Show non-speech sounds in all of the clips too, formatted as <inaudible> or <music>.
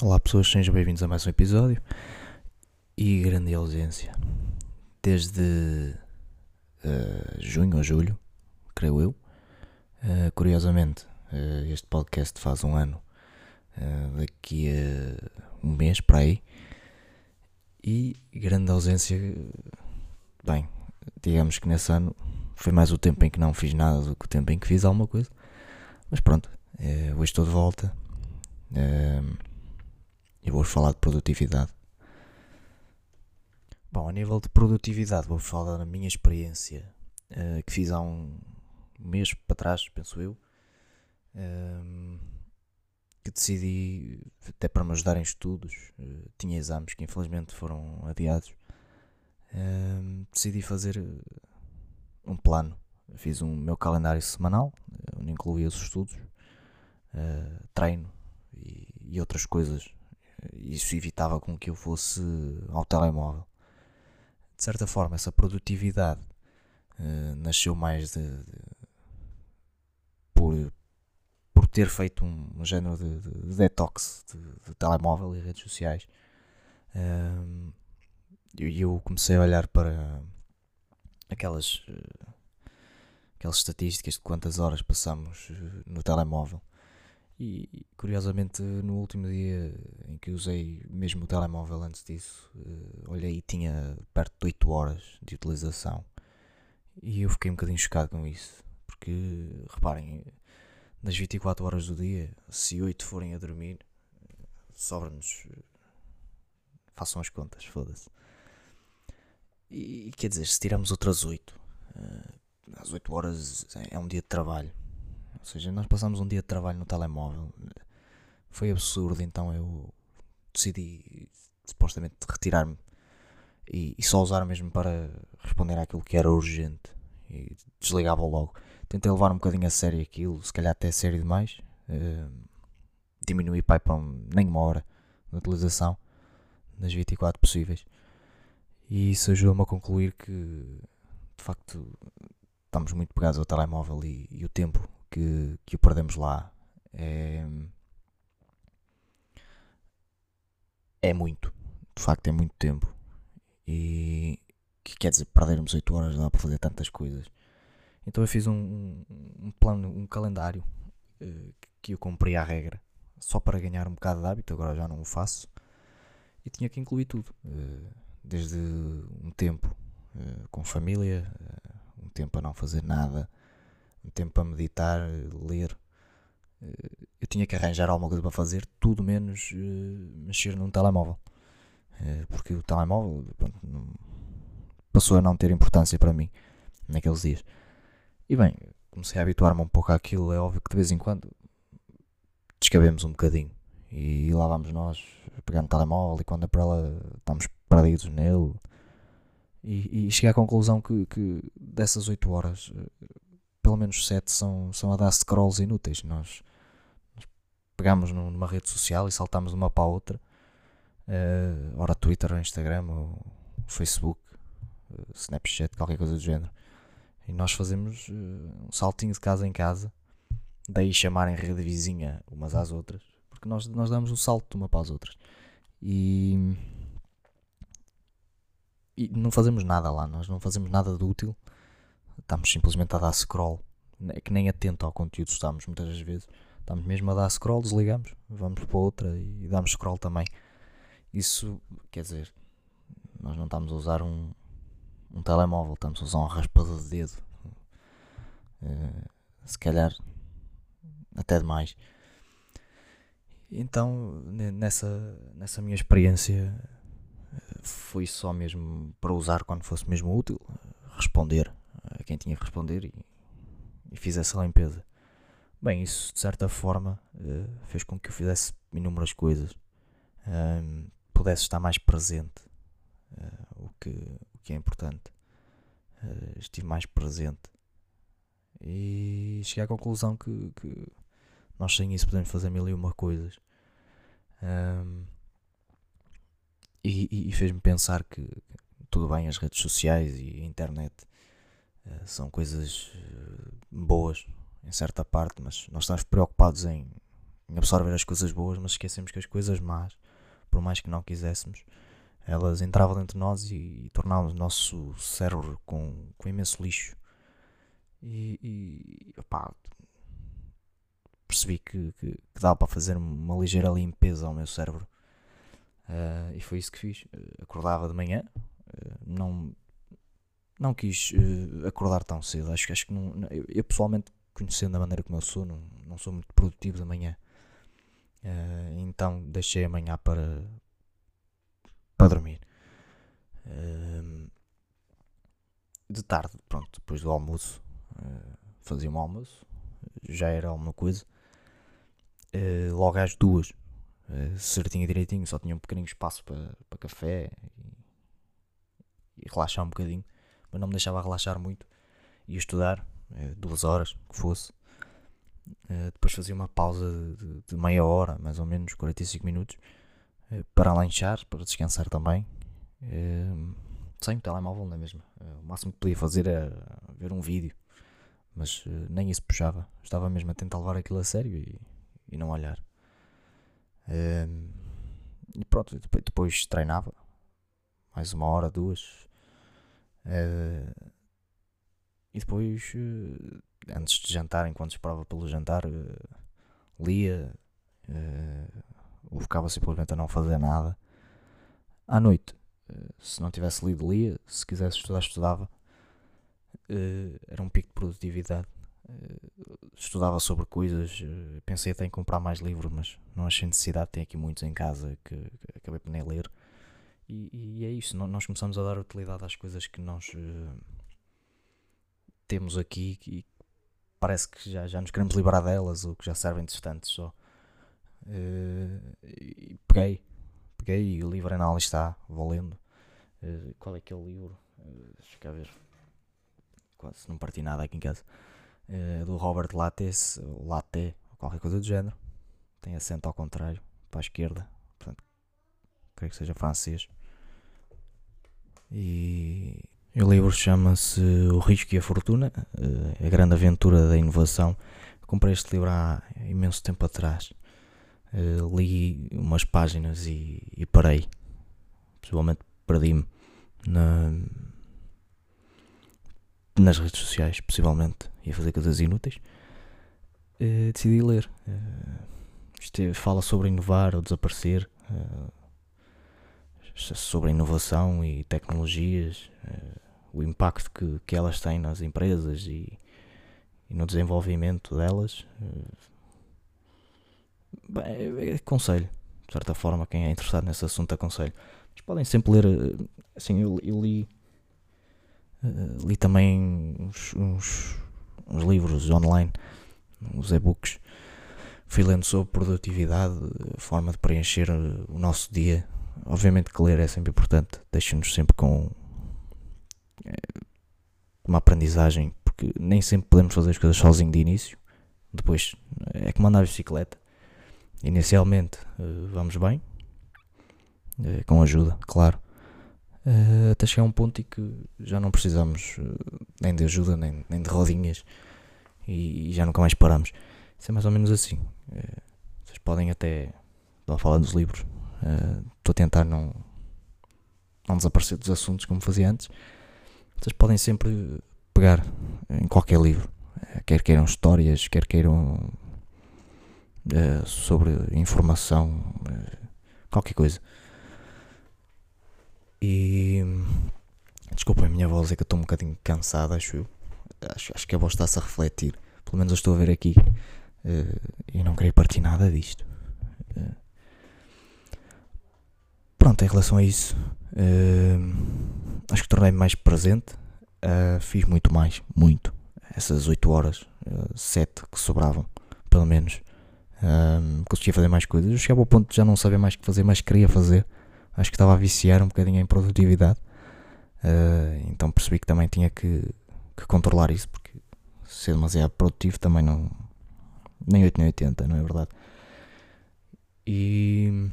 Olá pessoas, sejam bem-vindos a mais um episódio e grande ausência. Desde uh, junho ou julho, creio eu. Uh, curiosamente, uh, este podcast faz um ano daqui a um mês para aí. E grande ausência, bem, digamos que nesse ano foi mais o tempo em que não fiz nada do que o tempo em que fiz alguma coisa. Mas pronto, hoje estou de volta. E vou falar de produtividade. Bom, a nível de produtividade, vou falar da minha experiência uh, que fiz há um mês para trás, penso eu. Uh, que decidi, até para me ajudar em estudos, uh, tinha exames que infelizmente foram adiados. decidi fazer um plano. Fiz um meu calendário semanal, onde incluía os estudos, treino e, e outras coisas isso evitava com que eu fosse ao telemóvel. De certa forma, essa produtividade uh, nasceu mais de, de, por, por ter feito um, um género de, de detox de, telemóvel e redes sociais. Uh, e eu comecei a olhar para aquelas, uh, aquelas estatísticas de quantas horas passamos no telemóvel e curiosamente, no último dia em que usei mesmo o telemóvel antes disso, uh, olhei e tinha perto de 8 horas de utilização. E eu fiquei um bocadinho chocado com isso, porque reparem, nas 24 horas do dia, se 8 forem a dormir, sobra-nos. Façam as contas, foda-se. E quer dizer, se tiramos outras 8, uh, às 8 horas é um dia de trabalho ou seja, nós passamos um dia de trabalho no telemóvel. Foi absurdo, então eu decidi supostamente retirar-me e, e, só usar mesmo para responder àquilo que era urgente e desligava logo. Tentei levar um bocadinho a sério aquilo, se calhar até sério demais. Uh, diminuí pai, para um, nem uma hora de utilização das 24 possíveis. E isso ajudou-me a concluir que de facto estamos muito pegados ao telemóvel e, e o tempo que, que o perdemos lá é, é muito, de facto é muito tempo. E que quer dizer, perdermos 8 horas lá para fazer tantas coisas. Então eu fiz um, um, plano, um calendário uh, que eu cumpri à regra, só para ganhar um bocado de hábito, agora já não o faço. E tinha que incluir tudo, uh, desde um tempo uh, com família, um tempo a não fazer nada, tempo para meditar, ler. Eh, eu tinha que arranjar alguma coisa para fazer, tudo menos uh, mexer num telemóvel. Uh, porque o telemóvel pronto, passou a não ter importância para mim naqueles dias. E bem, comecei a habituar-me um pouco àquilo. É óbvio que de vez em quando descabemos um bocadinho. E lá vamos nós pegar no telemóvel e quando é para ela estamos perdidos nele. E, e cheguei à conclusão que, que dessas 8 horas pelo menos 7 são, são a dar scrolls inúteis. Nós, nós pegamos numa rede social e saltamos de uma para a outra, uh, ora Twitter, ou Instagram, ou Facebook, uh, Snapchat, qualquer coisa do género. E nós fazemos uh, um saltinho de casa em casa, daí chamarem rede vizinha umas às outras, porque nós, nós damos um salto de uma para as outras. E, e não fazemos nada lá, nós não fazemos nada de útil estamos simplesmente a dar scroll. É que nem atento ao conteúdo estamos muitas das vezes. Estamos mesmo a dar scroll, desligamos, vamos para outra e damos scroll também. Isso quer dizer, nós não estamos a usar um, um telemóvel, estamos a usar um raspador de dedo. Uh, se calhar até demais. Então, nessa, nessa minha experiência, eh, foi só mesmo para usar quando fosse mesmo útil, responder quem tinha que responder e, e fiz essa limpeza. Bem, isso de certa forma uh, fez com que eu fizesse inúmeras coisas, um, pudesse estar mais presente, uh, o, que, o que é importante. Uh, estive mais presente e cheguei à conclusão que, que, nós sem isso podemos fazer mil e uma coisas. Um, e, e fez-me pensar que tudo bem, as redes sociais e a internet eh, são coisas eh, boas em certa parte, mas nós estamos preocupados em em absorver as coisas boas, mas esquecemos que as coisas más, por mais que não quiséssemos, elas entravam dentro de nós e, e tornavam o nosso cérebro com, com imenso lixo. E, e opá, percebi que, que, que dava para fazer uma ligeira limpeza ao meu cérebro. Uh, e foi isso que fiz. Acordava de manhã, uh, não, não quis acordar tão cedo. Acho, acho que não, eu, eu, pessoalmente, conhecendo a maneira como eu sou, não, não sou muito produtivo de manhã. então deixei amanhã para, para dormir. de tarde, pronto, depois do almoço, fazia um almoço, já era alguma coisa. logo às duas uh, certinho e direitinho, só tinha um pequenino espaço para, para café e, e, relaxar um bocadinho, mas não me deixava relaxar muito. Ia estudar, uh, duas horas, que fosse. Uh, depois fazia uma pausa de, meia hora, mais ou menos, 45 minutos, para lanchar, para descansar também. sem o telemóvel, não é mesmo? o máximo que podia fazer era ver um vídeo, mas nem isso puxava. Estava mesmo a tentar levar aquilo a sério e, e não olhar. Um, e pronto, depois, treinava mais uma hora, duas. Uh, e depois, uh, antes de jantar, enquanto esperava pelo jantar, uh, lia, ou ficava simplesmente a não fazer nada. À noite, se não tivesse lido, lia, se quisesse estudar, estudava. era um pico de produtividade estudava sobre coisas, pensei até em comprar mais livros, mas não achei necessidade, tenho aqui muitos em casa que, que acabei por nem ler. E, e, é isso, nós começamos a dar utilidade às coisas que nós uh, temos aqui e parece que já, já nos queremos livrar delas ou que já servem distantes só. Uh, e peguei, peguei e o livro ainda ali está, vou lendo. Uh, qual é que é o livro? deixa cá ver. Quase não parti nada aqui em casa. Eh, do Robert Lattes, Latte, qualquer coisa do género. Tem acento ao contrário, para a esquerda. Portanto, creio que seja francês. E, o livro chama-se O Risco e a Fortuna, uh, a grande aventura da inovação. Comprei este livro há imenso tempo atrás. Uh, li umas páginas e, e parei. Possivelmente perdi-me na, nas redes sociais, possivelmente, ia fazer coisas inúteis, uh, decidi ler. Uh, fala sobre inovar ou desaparecer, uh, sobre inovação e tecnologias, o impacto que, que elas têm nas empresas e, e no desenvolvimento delas. Bem, é, é aconselho, de certa forma, quem é interessado nesse assunto, aconselho. Mas podem sempre ler, assim, eu, eu li li também uns, uns, uns, livros online, uns e-books. Fui lendo sobre produtividade, forma de preencher o nosso dia. Obviamente que ler é sempre importante, deixa-nos sempre com eh, uma aprendizagem, porque nem sempre podemos fazer as coisas sozinho de início. Depois é como andar de bicicleta. Inicialmente uh, vamos bem, com ajuda, claro até chegar a um ponto em que já não precisamos nem de ajuda, nem, nem de rodinhas e, já nunca mais paramos. Isso é mais ou menos assim. Vocês podem até. Estou a falar dos livros. Estou a tentar não, não desaparecer dos assuntos como fazia antes. Vocês podem sempre pegar em qualquer livro, quer queiram histórias, quer queiram sobre informação, qualquer coisa. E. Desculpem a minha voz, é que eu estou um bocadinho cansado, acho eu. Acho, acho que a voz está-se a refletir. Pelo menos eu estou a ver aqui. Uh, e não queria partir nada disto. Uh, pronto, em relação a isso, uh, acho que tornei-me mais presente. fiz muito mais, muito. Essas 8 horas, 7 que sobravam, pelo menos. consegui fazer mais coisas. Eu chegava ao ponto de já não saber mais o que fazer, mas queria fazer acho que estava a viciar um bocadinho em produtividade. Uh, então percebi que também tinha que, que, controlar isso, porque ser demasiado produtivo também não. Nem 8 nem 80, não é verdade? E,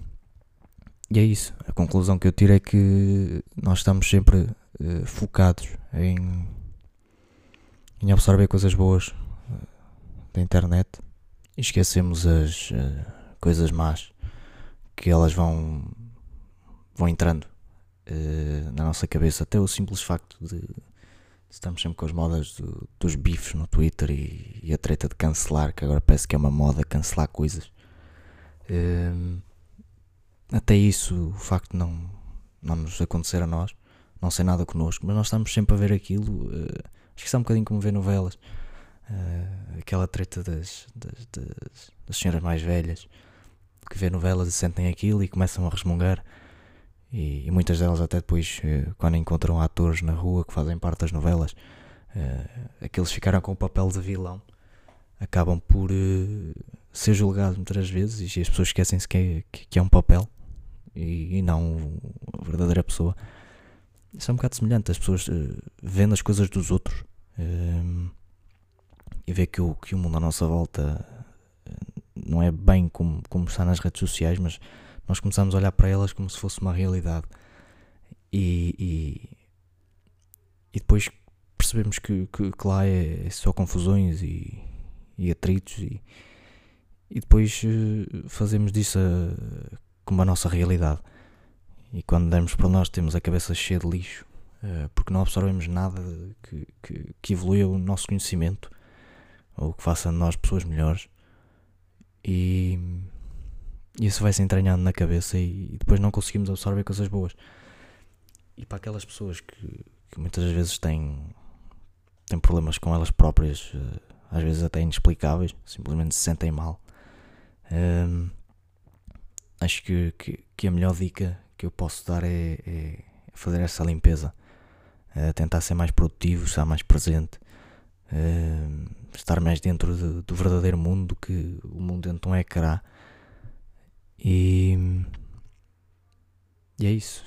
e é isso. A conclusão que eu tiro é que nós estamos sempre uh, focados em, em absorver coisas boas uh, da internet e esquecemos as uh, coisas más que elas vão, vão entrando na nossa cabeça. Até o simples facto de, estamos sempre com as modas do, dos bifes no Twitter e, e, a treta de cancelar, que agora parece que é uma moda cancelar coisas. Uh, até isso, o facto de não, não nos acontecer a nós, não ser nada connosco, mas nós estamos sempre a ver aquilo. Uh, acho que isso é um bocadinho como ver novelas. Uh, aquela treta das, das, das, das, senhoras mais velhas que vê novelas e sentem aquilo e começam a resmungar. E, e muitas delas, até depois, uh, quando encontram atores na rua que fazem parte das novelas, uh, aqueles ficaram com o papel de vilão, acabam por ser julgados muitas vezes e as pessoas esquecem-se que, é, que, que, é um papel e, e, não a verdadeira pessoa. Isso é um bocado semelhante, as pessoas vendo as coisas dos outros e ver que o, que o mundo à nossa volta eh, não é bem como, como está nas redes sociais, mas nós começamos a olhar para elas como se fosse uma realidade. E, e, e depois percebemos que, que, que, lá é, é só confusões e, e atritos, e, e depois eh, fazemos disso a, como a nossa realidade. E quando damos para nós, temos a cabeça cheia de lixo, eh, porque não absorvemos nada que, que, que evolua o nosso conhecimento ou que faça de nós pessoas melhores e isso vai se entranhando na cabeça e, depois não conseguimos absorver coisas boas. E para aquelas pessoas que, que muitas vezes têm, têm problemas com elas próprias, eh, às vezes até inexplicáveis, simplesmente se sentem mal, hum, acho que, que, que, a melhor dica que eu posso dar é, é fazer essa limpeza, é tentar ser mais produtivo, estar mais presente. Hum, estar mais dentro de, do verdadeiro mundo do que o mundo dentro de um ecrã. E, e é isso.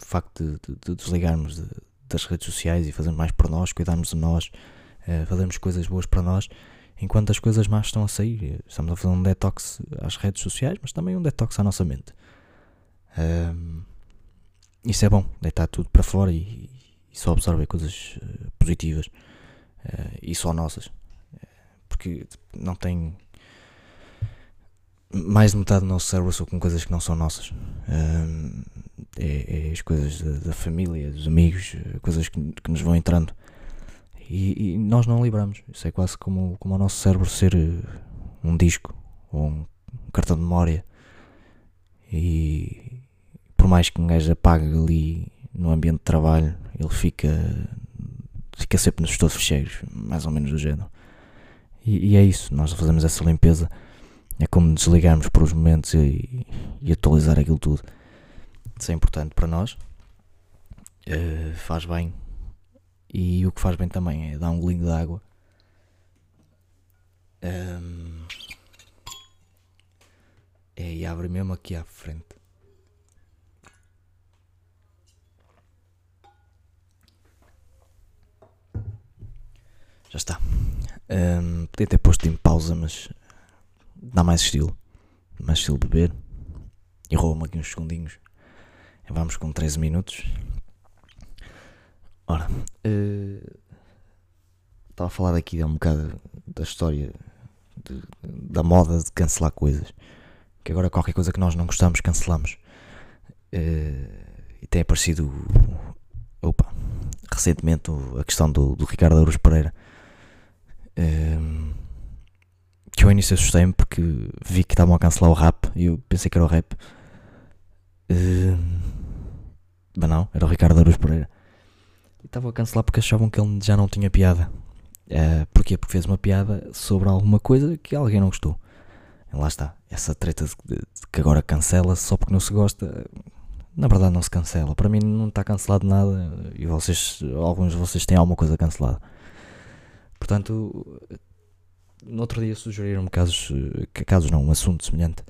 O facto de, de, de desligarmos de, das redes sociais e fazermos mais por nós, cuidarmos de nós, fazermos coisas boas para nós, enquanto as coisas más estão a sair. Estamos a fazer um detox às redes sociais, mas também um detox à nossa mente. Um, isso é bom, deitar tudo para fora e, e só absorver coisas uh, positivas uh, e só nossas. Porque não tem. Mais de metade do nosso cérebro são com coisas que não são nossas. É, é, as coisas da, da, família, dos amigos, coisas que, que nos vão entrando. E, e, nós não libramos. Isso é quase como, como o nosso cérebro ser eh, um disco ou um, cartão de memória. E por mais que um gajo apague ali no ambiente de trabalho, ele fica fica sempre nos estouros fecheiros, mais ou menos do género. E, e, é isso, nós fazemos essa limpeza. É como desligarmos por os momentos e, e atualizar aquilo tudo. Isso é importante para nós. Uh, faz bem. E o que faz bem também é dar um golinho de água. Um, é, e abre mesmo aqui à frente. Já está. Um, podia ter posto em pausa, mas dá mais estilo. Mais estilo beber. E rouba-me aqui uns segundinhos. Vamos com 13 minutos. Ora, uh, estava a falar aqui há um bocado da história de, da moda de cancelar coisas. Que agora qualquer coisa que nós não gostamos, cancelamos. Uh, e tem aparecido. Opa, recentemente a questão do, do Ricardo Ouros Pereira Ehm, que eu ao início assustei-me porque vi que estavam a cancelar o rap e eu pensei que era o rap. Uh, mas não, era o Ricardo Aruz Pereira. E estavam a cancelar porque achavam que ele já não tinha piada. Uh, porquê? Porque fez uma piada sobre alguma coisa que alguém não gostou. E lá está. Essa treta de, de, de que agora cancela só porque não se gosta. Na verdade não se cancela. Para mim não está cancelado nada. E vocês, alguns de vocês têm alguma coisa cancelada. Portanto, no outro dia sugeriram-me casos, casos não, um assunto semelhante,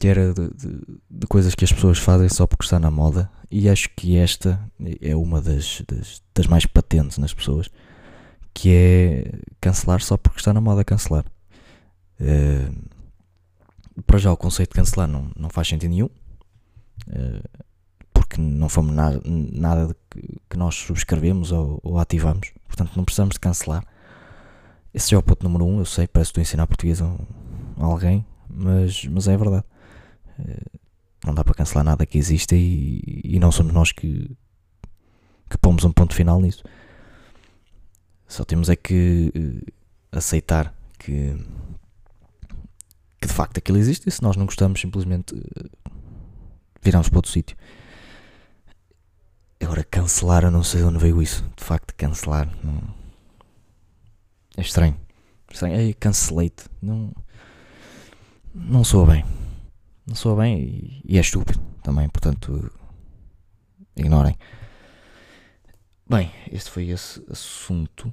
que era de, de, de, coisas que as pessoas fazem só porque está na moda, e acho que esta é uma das, das, das mais patentes nas pessoas, que é cancelar só porque está na moda cancelar. Uh, para já o conceito de cancelar não, não faz sentido nenhum, uh, porque não fomos na, nada que, que, nós subscrevemos ou, ou ativamos, portanto não precisamos de cancelar Esse é o ponto número um, eu sei, parece que estou a ensinar português a, a alguém, mas, mas é verdade. Uh, não dá para cancelar nada que exista e, e não somos nós que, que pomos um ponto final nisso. Só temos é que uh, aceitar que, que de facto aquilo existe e se nós não gostamos, simplesmente uh, viramos para outro sítio. Agora, cancelar, eu não sei de onde veio isso. De facto, cancelar. Não... É estranho. estranho. Ei, cancelei-te. Não. Não sou bem. Não sou bem e, e é estúpido também. Portanto, ignorem. Bem, este foi esse assunto.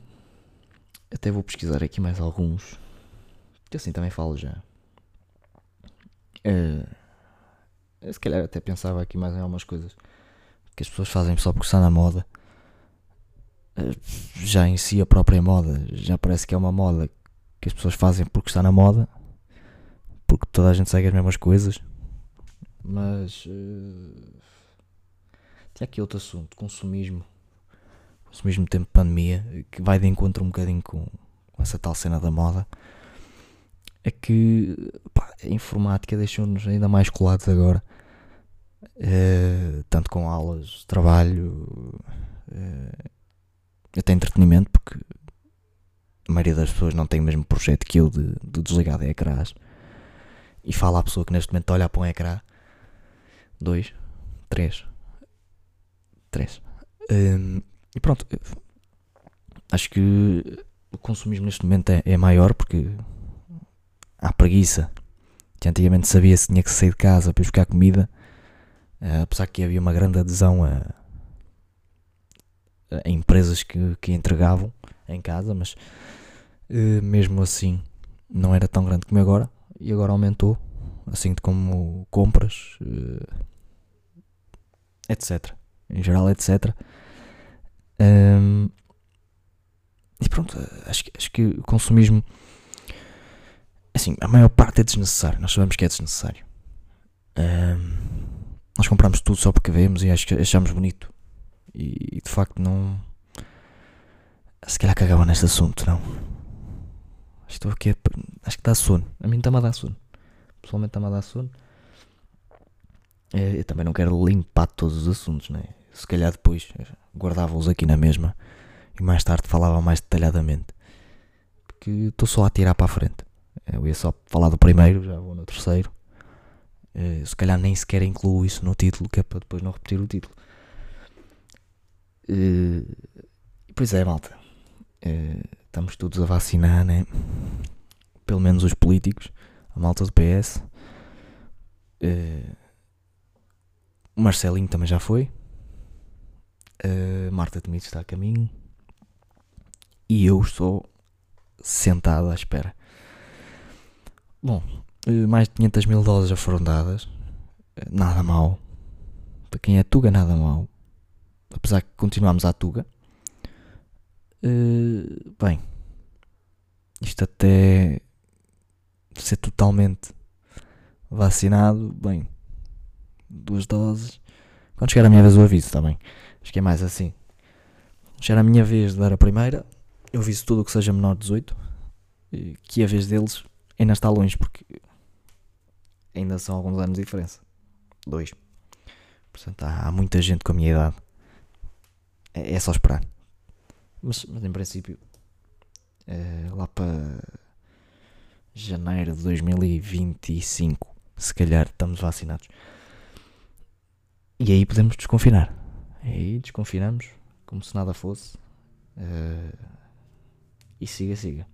Até vou pesquisar aqui mais alguns. Que assim também falo já. Uh, se calhar até pensava aqui mais em algumas coisas que as pessoas fazem só porque está na moda. Uh, já em si a própria moda já parece que é uma moda que as pessoas fazem porque está na moda. Porque toda a gente segue as mesmas coisas. Mas uh, tinha aqui outro assunto, consumismo ao mesmo tempo pandemia, que vai de encontro um bocadinho com, com essa tal cena da moda, é que pá, a informática deixou-nos ainda mais colados agora, uh, tanto com aulas, de trabalho, uh, até entretenimento, porque a maioria das pessoas não tem o mesmo projeto que eu de, de desligar de ecrãs. E fala à pessoa que neste momento olha para um ecrã. Dois, três, três. Um, e pronto, acho que o consumismo neste momento é, é maior porque há preguiça. Que antigamente sabia se tinha que sair de casa para ir buscar comida, uh, apesar que havia uma grande adesão a, a empresas que, que entregavam em casa, mas uh, mesmo assim não era tão grande como agora e agora aumentou, assim como compras, uh, etc. Em geral, etc. Um, e pronto, acho, acho que o consumismo, assim, a maior parte é desnecessário. Nós sabemos que é desnecessário. Um, nós compramos tudo só porque vemos e acho que achamos bonito. E, e de facto não. Se calhar cagava neste assunto, não. Estou aqui a, Acho que dá sono. A mim está-me a dar sono. Pessoalmente está-me a dar sono. Eu também não quero limpar todos os assuntos, né? Se calhar depois guardava-os aqui na mesma e mais tarde falava mais detalhadamente. Porque estou só a tirar para a frente. Eu ia só falar do primeiro, já vou no terceiro. Uh, se calhar nem sequer incluo isso no título, que é para depois não repetir o título. Pois é, malta. Uh, estamos todos a vacinar, né? Pelo menos os políticos, a malta do PS. o Marcelinho também já foi. Uh, Marta Temido está a caminho. E eu estou sentado à espera. Bom, uh, mais de 500 mil doses já foram dadas. Uh, nada mal. Para quem é Tuga, nada mal. Apesar que continuamos à Tuga. Bem, isto até ser totalmente vacinado, bem, duas doses. Quando chegar a minha vez o aviso, está bem? Acho que é mais assim. Era a minha vez de dar a primeira. Eu viso tudo o que seja menor de 18. Que a vez deles ainda está longe, porque ainda são alguns anos de diferença. Dois. Portanto, há, há muita gente com a minha idade. É, é só esperar. Mas, mas em princípio, é, lá para janeiro de 2025, se calhar estamos vacinados. E aí podemos desconfinar. E aí desconfinamos, como se nada fosse. Uh, e siga, siga.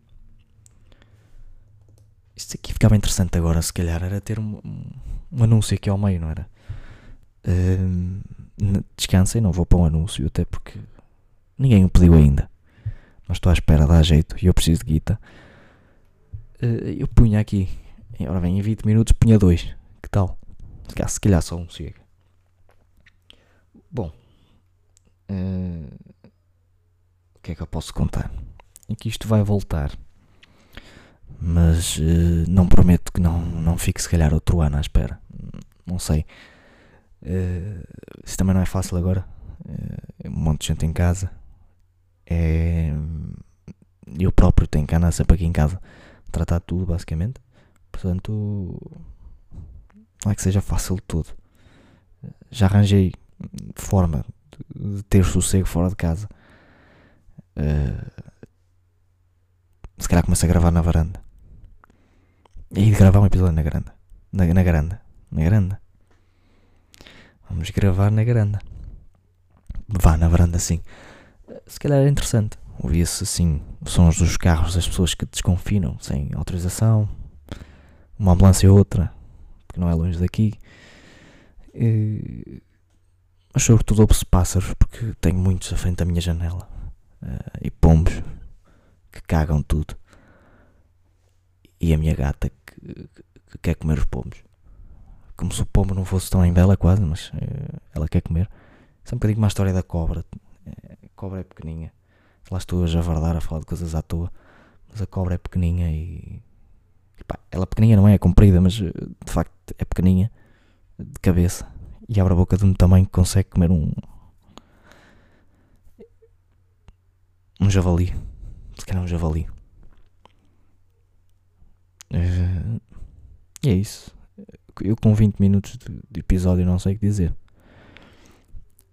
Isto aqui ficava interessante agora, se calhar, era ter um, um anúncio aqui ao meio, não era? Uh, descansem, não vou para um anúncio, até porque ninguém o pediu ainda. Mas estou à espera, dá jeito, e eu preciso de guita. Uh, eu punha aqui, ora bem, em 20 minutos punha dois. Que tal? Se calhar só um chega. Bom, Uh, o que é que eu posso contar? É que isto vai voltar. Mas uh, não prometo que não, não fique se calhar outro ano à espera. Não sei. Uh, isso também não é fácil agora. Uh, um monte de gente em casa. É, eu próprio tenho que andar sempre aqui em casa tratar de tudo, basicamente. Portanto, não é que seja fácil tudo. Já arranjei forma de ter sossego fora de casa. Uh, se calhar começo a gravar na varanda. E de gravar um episódio na grande. Na, na. Na grande. Vamos gravar na grande. Vá na varanda assim. Se calhar é interessante. Ouvia-se assim sons dos carros das pessoas que desconfinam sem autorização. Uma ambulância ou outra. Que não é longe daqui. E... Mas sobretudo ouve-se pássaros porque tenho muitos à frente da minha janela. Uh, e pombos que cagam tudo. E a minha gata que, que quer comer os pombos. Como se o pombo não fosse tão em bela quase, mas uh, ela quer comer. Isso é um bocadinho como a história da cobra. Cobra é pequeninha. Lá estou a javardar a falar de coisas à toa. Mas a cobra é pequeninha e. Epá, ela pequeninha não é, é comprida, mas eh, de facto é pequeninha. De cabeça. E abre a boca de um tamanho que consegue comer um. Um javali. Se calhar um javali. Uh, e é isso. Eu com 20 minutos de, episódio não sei o que dizer.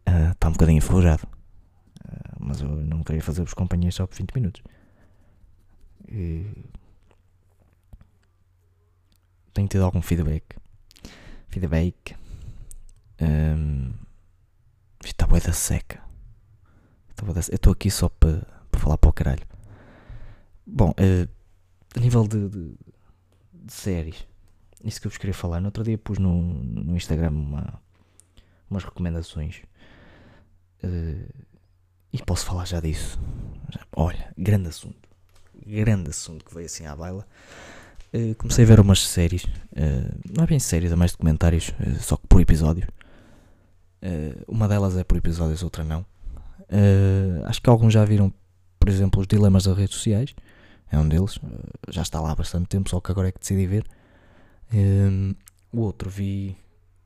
Está uh, um bocadinho enferrujado. Uh, mas eu não queria fazer-vos companhia só por 20 minutos. E... Tenho tido algum feedback. Feedback. Um, está boa da seca. Eu estou aqui só para falar para o caralho. Bom, uh, a nível de, de, de, séries, isso que eu vos queria falar. No outro dia pus no, no Instagram uma, umas recomendações. Uh, e posso falar já disso. Olha, grande assunto. Grande assunto que veio assim à baila. Uh, comecei a ver umas séries. não é bem séries, é mais documentários, só que por episódios. uma delas é por episódios, outra não. acho que alguns já viram, por exemplo, os dilemas das redes sociais é um deles. Já está lá há bastante tempo, só que agora é que decidi ver. O outro vi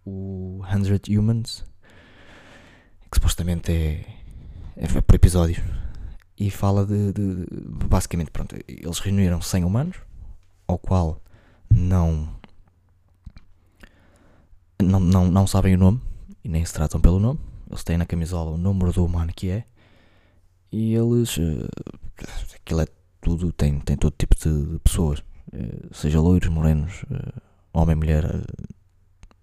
o 100 Humans, que supostamente é, é por episódios. E fala de, de, Basicamente, pronto, eles reuniram 100 humanos, ao qual não, não, não, não sabem o nome e nem se tratam pelo nome. Eles têm na camisola o número do humano que é. E eles. Uh, aquilo é tudo, tem, tem todo tipo de, de pessoas, eh, seja loiros, morenos, eh, homem, mulher,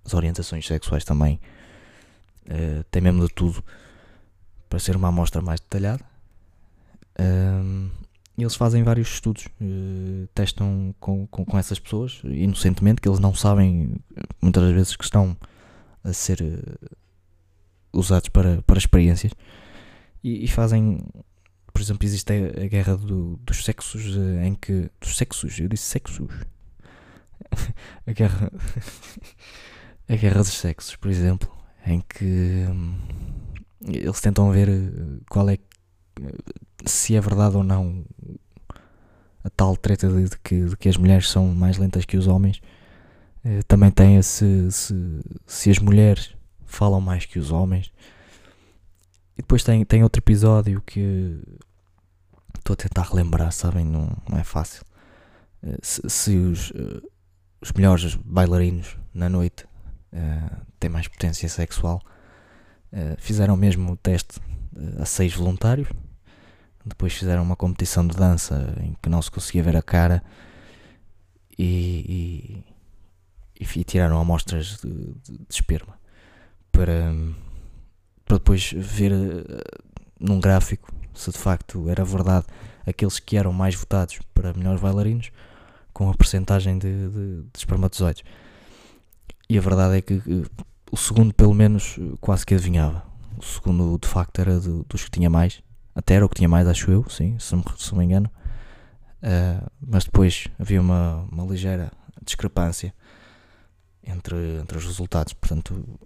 as orientações sexuais também, tem mesmo de tudo para ser uma amostra mais detalhada. E eles fazem vários estudos, testam com, com, com, essas pessoas, inocentemente, que eles não sabem muitas das vezes que estão a ser usados para, para experiências, e, e fazem por exemplo, existe a, guerra do, dos sexos eh, em que. Dos sexos, eu disse sexos. <laughs> a guerra. <laughs> a guerra dos sexos, por exemplo, em que hum, eles tentam ver eh, qual é. se é verdade ou não a tal treta de, de, que, de que as mulheres são mais lentas que os homens. Uh, também tem se, se, as mulheres falam mais que os homens. E depois tem, tem outro episódio que estou a tentar relembrar, sabem? Não, não é fácil. Uh, se, se os, os melhores bailarinos na noite têm mais potência sexual, fizeram mesmo o teste a seis voluntários. Depois fizeram uma competição de dança em que não se conseguia ver a cara e, e, e tiraram amostras de, de, de esperma para para depois ver uh, num gráfico se de facto era verdade aqueles que eram mais votados para melhores bailarinos com a percentagem de, de, de espermatozoides. E a verdade é que o segundo, pelo menos, quase que adivinhava. O segundo, de facto, era do, dos que tinha mais. Até era o que tinha mais, acho eu, sim, se não, se me engano. Uh, mas depois havia uma, uma ligeira discrepância entre, entre os resultados. Portanto,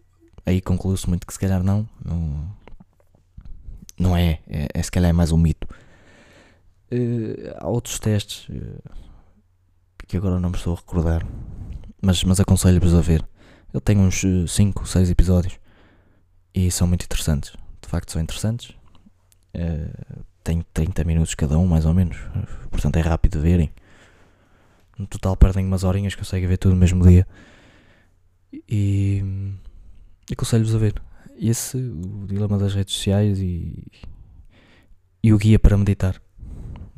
aí concluiu-se muito que se calhar não, não, não é, é, é se calhar é mais um mito. Uh, há outros testes uh, que agora não me estou a recordar, mas, mas aconselho-vos a ver. Ele tem uns 5, uh, 6 episódios e são muito interessantes. De facto, são interessantes. Uh, tem 30 minutos cada um, mais ou menos. Portanto, é rápido de verem. No total, perdem umas horinhas, conseguem ver tudo no mesmo dia. E, aconselho-vos a ver. Esse, o dilema das redes sociais e, e o guia para meditar.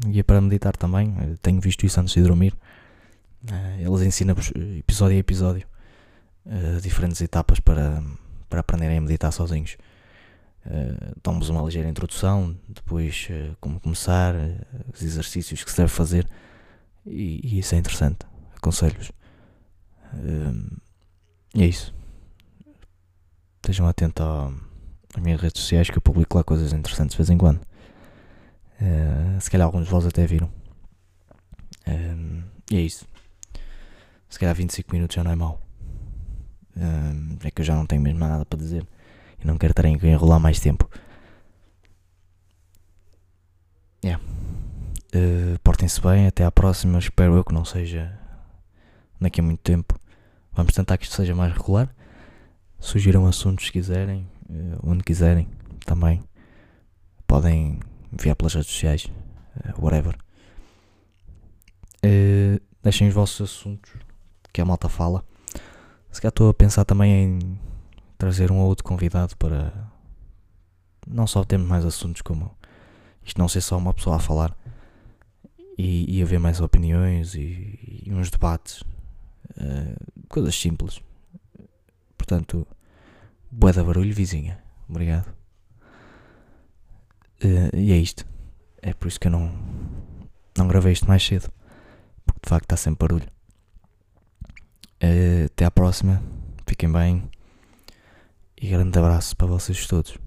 O guia para meditar também. Tenho visto isso antes de dormir. Eh, eles ensinam-vos episódio a episódio uh, diferentes etapas para, para aprenderem a meditar sozinhos. Uh, Dão-vos uma ligeira introdução, depois uh, como começar, os exercícios que se deve fazer, e, e isso é interessante. Aconselho-vos. é isso. Estejam atentos às minhas redes sociais que eu publico lá coisas interessantes de vez em quando. se calhar alguns de vós até viram. e é isso. Se calhar 25 minutos já não é mau. É que eu já não tenho mesmo nada para dizer. E não quero estar a enrolar mais tempo. Yeah. Uh, Portem-se bem, até à próxima. Espero eu que não seja daqui a muito tempo. Vamos tentar que isto seja mais regular. Sugiram assuntos se quiserem, uh, onde quiserem também. Podem enviar pelas redes sociais, uh, whatever. deixem os vossos assuntos que a malta fala. Se calhar estou a pensar também em trazer um ou outro convidado para não só termos mais assuntos como isto não ser só uma pessoa a falar e, e haver mais opiniões e, e uns debates, uh, coisas simples. Portanto, boa da barulho, vizinha. Obrigado. Uh, e é isto. É por isso que eu não, não gravei isto mais cedo. Porque de facto está sempre barulho. Uh, até à próxima. Fiquem bem. E grande abraço para vocês todos.